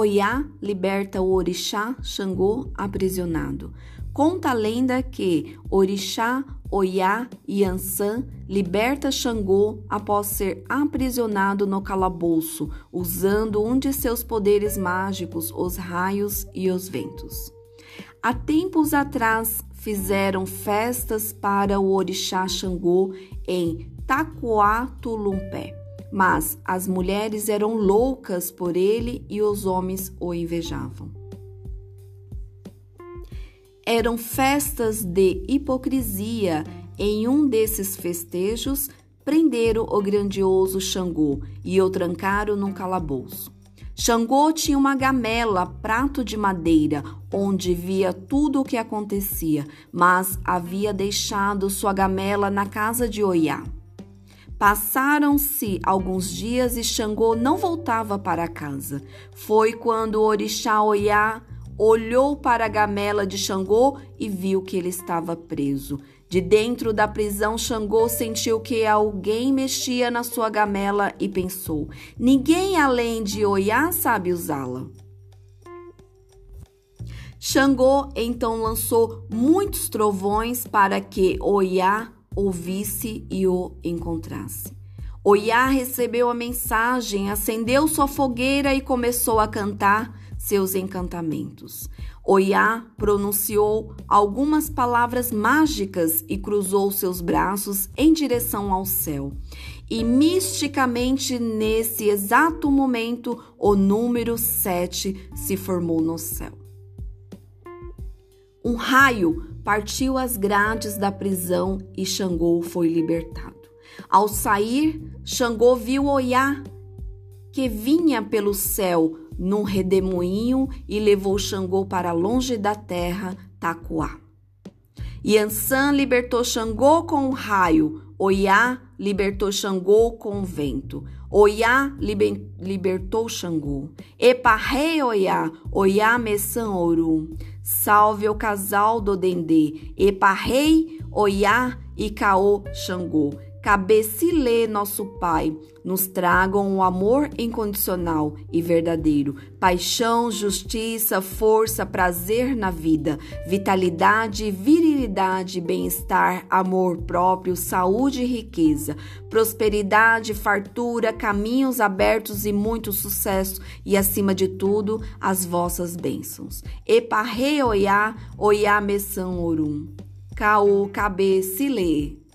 Oiá liberta o orixá Xangô aprisionado. Conta a lenda que orixá, Oiá e Ansan liberta Xangô após ser aprisionado no calabouço, usando um de seus poderes mágicos, os raios e os ventos. Há tempos atrás fizeram festas para o orixá Xangô em Taquatulumpé mas as mulheres eram loucas por ele e os homens o invejavam. Eram festas de hipocrisia. Em um desses festejos, prenderam o grandioso Xangô e o trancaram num calabouço. Xangô tinha uma gamela, prato de madeira, onde via tudo o que acontecia, mas havia deixado sua gamela na casa de Oiá. Passaram-se alguns dias e Xangô não voltava para casa. Foi quando o orixá Oiá olhou para a gamela de Xangô e viu que ele estava preso. De dentro da prisão, Xangô sentiu que alguém mexia na sua gamela e pensou: ninguém além de Oiá sabe usá-la. Xangô então lançou muitos trovões para que Oiá ouvisse e o encontrasse. Oiá recebeu a mensagem, acendeu sua fogueira e começou a cantar seus encantamentos. Oiá pronunciou algumas palavras mágicas e cruzou seus braços em direção ao céu. E misticamente, nesse exato momento, o número 7 se formou no céu. Um raio partiu as grades da prisão e Xangô foi libertado. Ao sair, Xangô viu Oiá, que vinha pelo céu num redemoinho e levou Xangô para longe da terra, Tacuá. Yansan libertou Xangô com o raio, Oiá libertou Xangô com o vento. Oiá liber, libertou Xangô. Eparrei Oiá, Oiá Messan Orum. Salve o casal do Dendê, Eparrei, Oiá e Caô Xangô. Cabecilê, nosso Pai, nos tragam o amor incondicional e verdadeiro, paixão, justiça, força, prazer na vida, vitalidade, virilidade, bem-estar, amor próprio, saúde e riqueza, prosperidade, fartura, caminhos abertos e muito sucesso e, acima de tudo, as vossas bênçãos. Eparre oiá, oiá messan orum. Caô cabecilê.